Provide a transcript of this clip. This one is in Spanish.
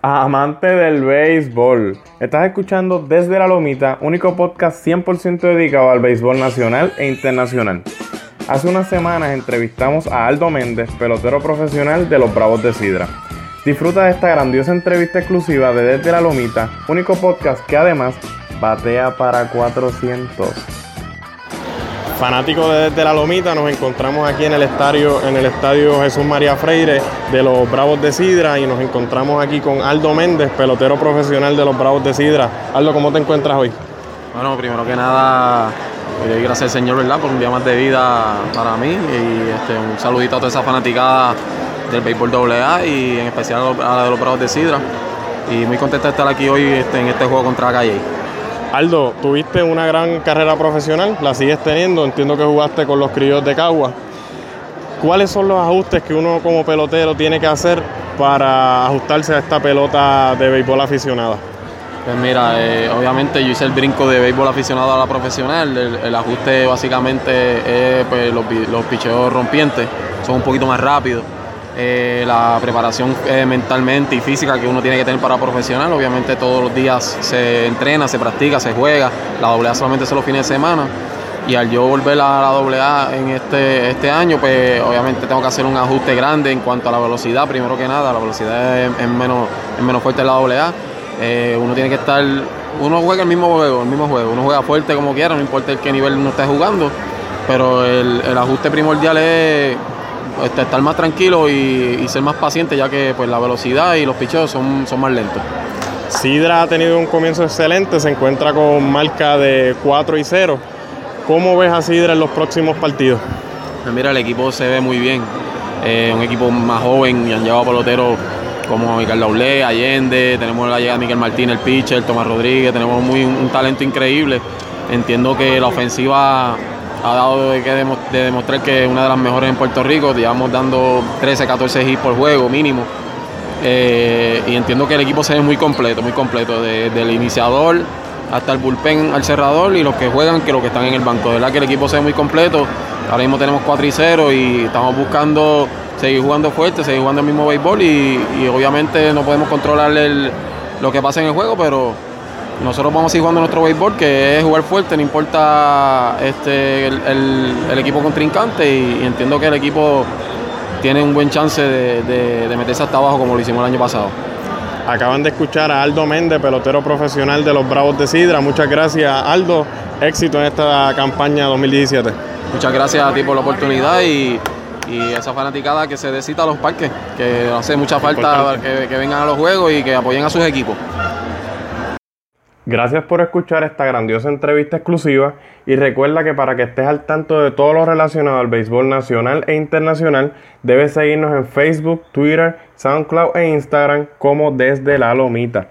Amante del béisbol, estás escuchando desde la Lomita, único podcast 100% dedicado al béisbol nacional e internacional. Hace unas semanas entrevistamos a Aldo Méndez, pelotero profesional de los Bravos de Sidra. Disfruta de esta grandiosa entrevista exclusiva de Desde la Lomita, único podcast que además batea para 400 fanáticos de la Lomita, nos encontramos aquí en el estadio, en el estadio Jesús María Freire de los Bravos de Sidra y nos encontramos aquí con Aldo Méndez, pelotero profesional de los Bravos de Sidra. Aldo, ¿cómo te encuentras hoy? Bueno, primero que nada, doy gracias al Señor, ¿verdad? Por un día más de vida para mí y este, un saludito a toda esa fanaticada del béisbol AA y en especial a la de los Bravos de Sidra. Y muy contento de estar aquí hoy este, en este juego contra Calle. Aldo, tuviste una gran carrera profesional, la sigues teniendo, entiendo que jugaste con los críos de Cagua. ¿Cuáles son los ajustes que uno como pelotero tiene que hacer para ajustarse a esta pelota de béisbol aficionada? Pues mira, eh, obviamente yo hice el brinco de béisbol aficionado a la profesional. El, ajuste básicamente es pues, los, los picheos rompientes, son un poquito más rápidos. Eh, la preparación eh, mentalmente y física que uno tiene que tener para profesional. Obviamente todos los días se entrena, se practica, se juega. La AA solamente son los fines de semana. Y al yo volver a la AA en este, este año, pues obviamente tengo que hacer un ajuste grande en cuanto a la velocidad, primero que nada. La velocidad es, menos, es menos fuerte en la AA. Eh, uno tiene que estar, uno juega el mismo juego, el mismo juego. Uno juega fuerte como quiera, no importa el qué nivel uno esté jugando. Pero el, el ajuste primordial es este, estar más tranquilo y, ser más paciente, ya que pues, la velocidad y los picheos son, son más lentos. Sidra ha tenido un comienzo excelente, se encuentra con marca de 4 y 0. ¿Cómo ves a Sidra en los próximos partidos? Pues mira, el equipo se ve muy bien. Eh, un equipo más joven y han llevado peloteros como Miguel Laulé, Allende, tenemos la llegada de Miguel Martín, el pitcher, Tomás Rodríguez, tenemos muy, un talento increíble. Entiendo que la ofensiva ha dado de, que de demostrar que es una de las mejores en Puerto Rico. Llevamos dando 13, 14 hits por juego mínimo. Eh, y entiendo que el equipo se ve muy completo, muy completo, desde el iniciador hasta el bullpen al cerrador y los que juegan que los que están en el banco. De verdad que el equipo se ve muy completo. Ahora mismo tenemos 4 y 0 y estamos buscando seguir jugando fuerte, seguir jugando el mismo béisbol y, obviamente no podemos controlar lo que pasa en el juego, pero nosotros vamos a seguir jugando nuestro béisbol, que es jugar fuerte, no importa este, el, equipo contrincante y, entiendo que el equipo tiene un buen chance de, meterse hasta abajo como lo hicimos el año pasado. Acaban de escuchar a Aldo Méndez, pelotero profesional de los Bravos de Sidra. Muchas gracias, Aldo. Éxito en esta campaña 2017. Muchas gracias a ti por la oportunidad y, esa fanaticada que se decita a los parques, que hace mucha falta que vengan a los juegos y que apoyen a sus equipos. Gracias por escuchar esta grandiosa entrevista exclusiva y recuerda que para que estés al tanto de todo lo relacionado al béisbol nacional e internacional, debes seguirnos en Facebook, Twitter, SoundCloud e Instagram como desde la lomita.